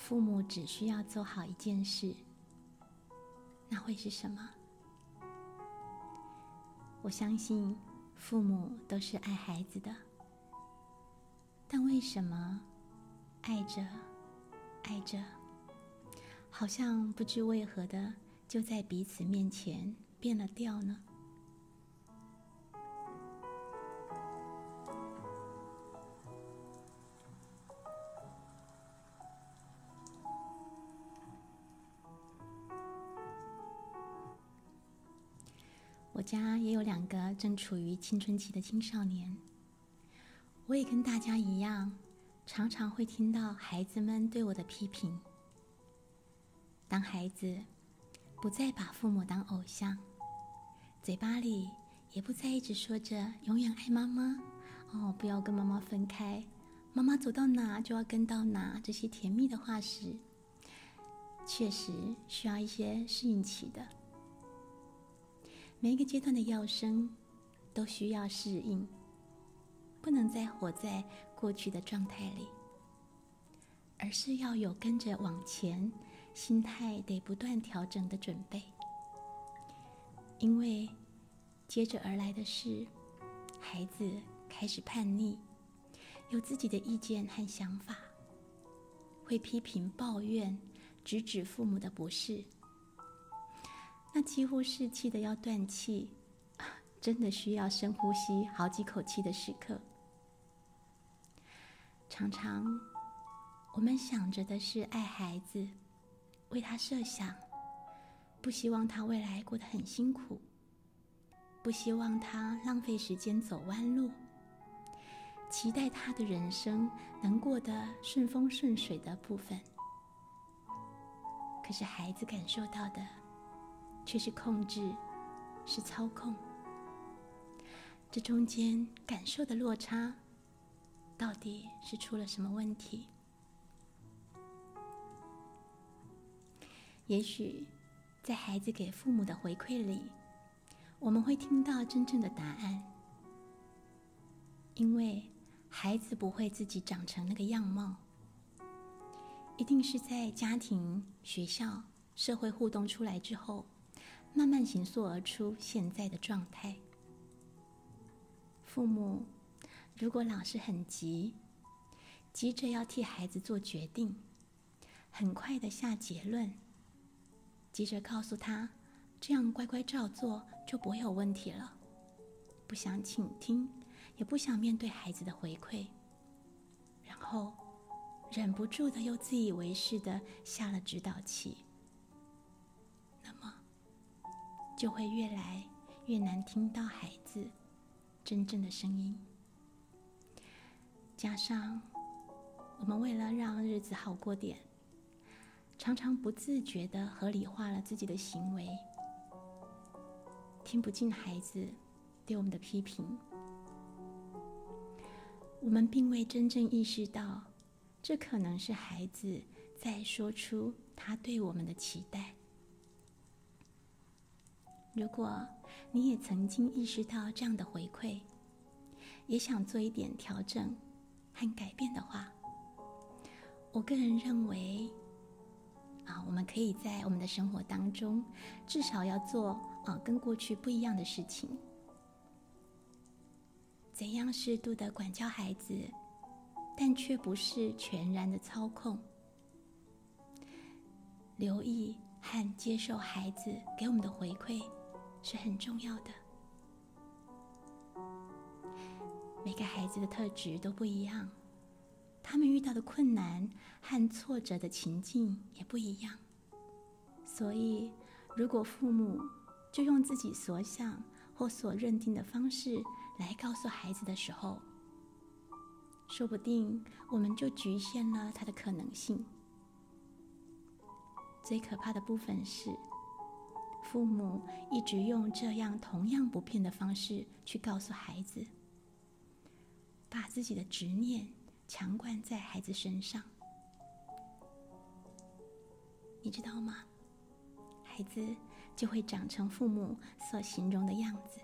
父母只需要做好一件事，那会是什么？我相信父母都是爱孩子的，但为什么爱着爱着，好像不知为何的就在彼此面前变了调呢？我家也有两个正处于青春期的青少年，我也跟大家一样，常常会听到孩子们对我的批评。当孩子不再把父母当偶像，嘴巴里也不再一直说着“永远爱妈妈”，哦，不要跟妈妈分开，妈妈走到哪就要跟到哪，这些甜蜜的话时，确实需要一些适应期的。每一个阶段的要生都需要适应，不能再活在过去的状态里，而是要有跟着往前，心态得不断调整的准备。因为接着而来的是，孩子开始叛逆，有自己的意见和想法，会批评、抱怨、直指父母的不是。那几乎是气得要断气，真的需要深呼吸好几口气的时刻。常常，我们想着的是爱孩子，为他设想，不希望他未来过得很辛苦，不希望他浪费时间走弯路，期待他的人生能过得顺风顺水的部分。可是孩子感受到的。却是控制，是操控。这中间感受的落差，到底是出了什么问题？也许，在孩子给父母的回馈里，我们会听到真正的答案。因为孩子不会自己长成那个样貌，一定是在家庭、学校、社会互动出来之后。慢慢形塑而出现在的状态。父母如果老是很急，急着要替孩子做决定，很快的下结论，急着告诉他这样乖乖照做就不会有问题了，不想倾听，也不想面对孩子的回馈，然后忍不住的又自以为是的下了指导棋。就会越来越难听到孩子真正的声音。加上我们为了让日子好过点，常常不自觉的合理化了自己的行为，听不进孩子对我们的批评。我们并未真正意识到，这可能是孩子在说出他对我们的期待。如果你也曾经意识到这样的回馈，也想做一点调整和改变的话，我个人认为，啊，我们可以在我们的生活当中，至少要做啊跟过去不一样的事情。怎样适度的管教孩子，但却不是全然的操控，留意和接受孩子给我们的回馈。是很重要的。每个孩子的特质都不一样，他们遇到的困难和挫折的情境也不一样。所以，如果父母就用自己所想或所认定的方式来告诉孩子的时候，说不定我们就局限了他的可能性。最可怕的部分是，父母一直用这样同样不变的方式去告诉孩子，把自己的执念强灌在孩子身上。你知道吗？孩子就会长成父母所形容的样子。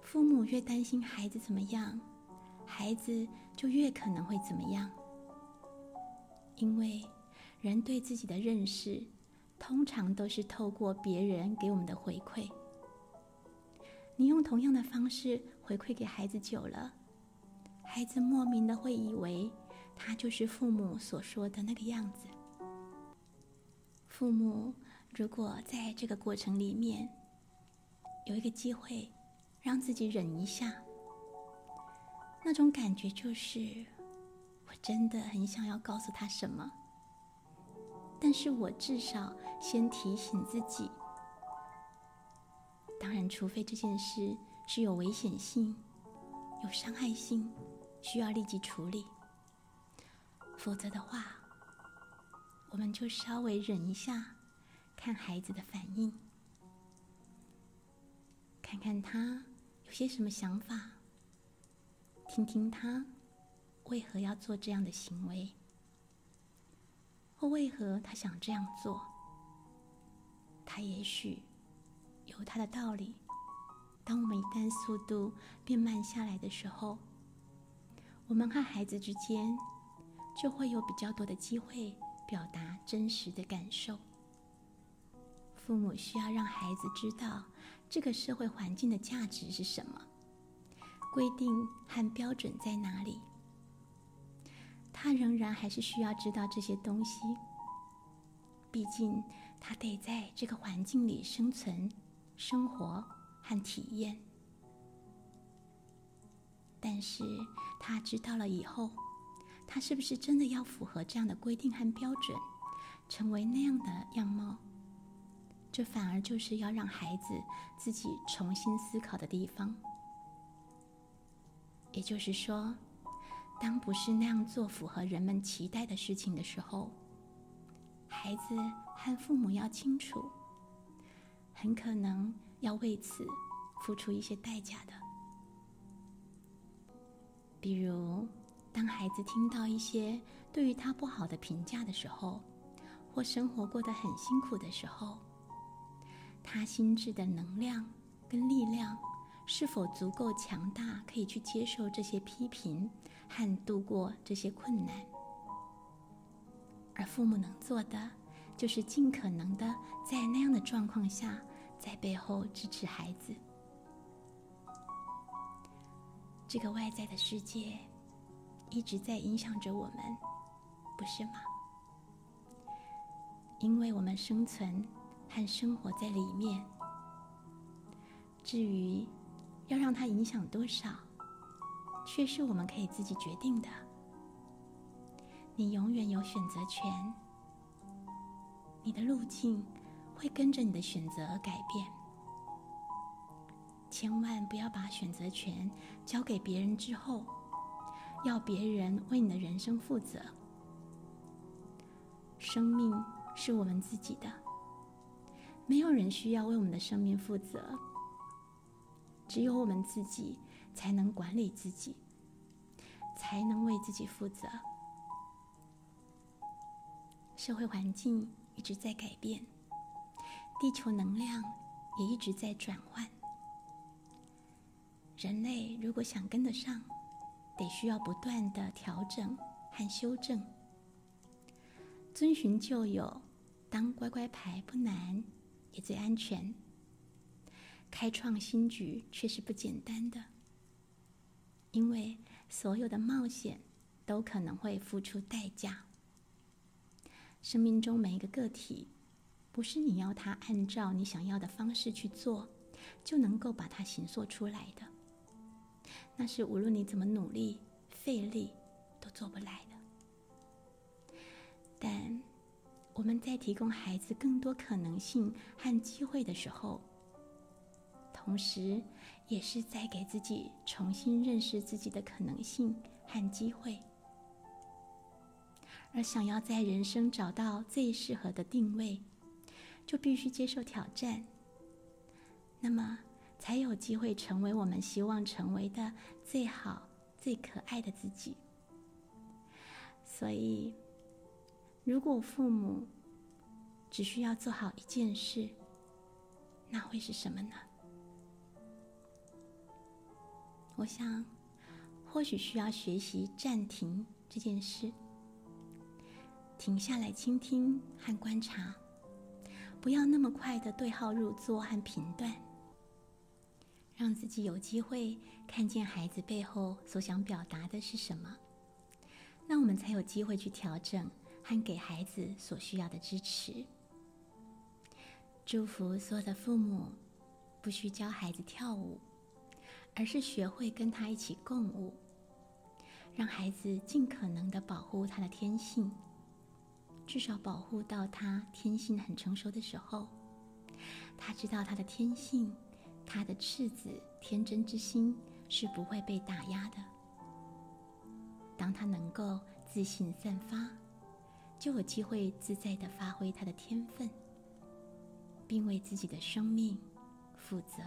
父母越担心孩子怎么样，孩子就越可能会怎么样。因为人对自己的认识，通常都是透过别人给我们的回馈。你用同样的方式回馈给孩子久了，孩子莫名的会以为他就是父母所说的那个样子。父母如果在这个过程里面有一个机会，让自己忍一下，那种感觉就是我。真的很想要告诉他什么，但是我至少先提醒自己。当然，除非这件事是有危险性、有伤害性，需要立即处理，否则的话，我们就稍微忍一下，看孩子的反应，看看他有些什么想法，听听他。为何要做这样的行为？或为何他想这样做？他也许有他的道理。当我们一旦速度变慢下来的时候，我们和孩子之间就会有比较多的机会表达真实的感受。父母需要让孩子知道这个社会环境的价值是什么，规定和标准在哪里。他仍然还是需要知道这些东西，毕竟他得在这个环境里生存、生活和体验。但是他知道了以后，他是不是真的要符合这样的规定和标准，成为那样的样貌？这反而就是要让孩子自己重新思考的地方。也就是说。当不是那样做符合人们期待的事情的时候，孩子和父母要清楚，很可能要为此付出一些代价的。比如，当孩子听到一些对于他不好的评价的时候，或生活过得很辛苦的时候，他心智的能量跟力量是否足够强大，可以去接受这些批评？和度过这些困难，而父母能做的，就是尽可能的在那样的状况下，在背后支持孩子。这个外在的世界一直在影响着我们，不是吗？因为我们生存和生活在里面。至于要让它影响多少？却是我们可以自己决定的。你永远有选择权，你的路径会跟着你的选择而改变。千万不要把选择权交给别人之后，要别人为你的人生负责。生命是我们自己的，没有人需要为我们的生命负责，只有我们自己。才能管理自己，才能为自己负责。社会环境一直在改变，地球能量也一直在转换。人类如果想跟得上，得需要不断的调整和修正。遵循旧有，当乖乖牌不难，也最安全。开创新局却是不简单的。因为所有的冒险都可能会付出代价。生命中每一个个体，不是你要他按照你想要的方式去做，就能够把它形塑出来的。那是无论你怎么努力、费力，都做不来的。但我们在提供孩子更多可能性和机会的时候，同时，也是在给自己重新认识自己的可能性和机会。而想要在人生找到最适合的定位，就必须接受挑战。那么，才有机会成为我们希望成为的最好、最可爱的自己。所以，如果父母只需要做好一件事，那会是什么呢？我想，或许需要学习暂停这件事。停下来倾听和观察，不要那么快的对号入座和评断，让自己有机会看见孩子背后所想表达的是什么，那我们才有机会去调整和给孩子所需要的支持。祝福所有的父母，不需教孩子跳舞，而是学会跟他一起共舞，让孩子尽可能的保护他的天性。至少保护到他天性很成熟的时候，他知道他的天性，他的赤子天真之心是不会被打压的。当他能够自信散发，就有机会自在的发挥他的天分，并为自己的生命负责。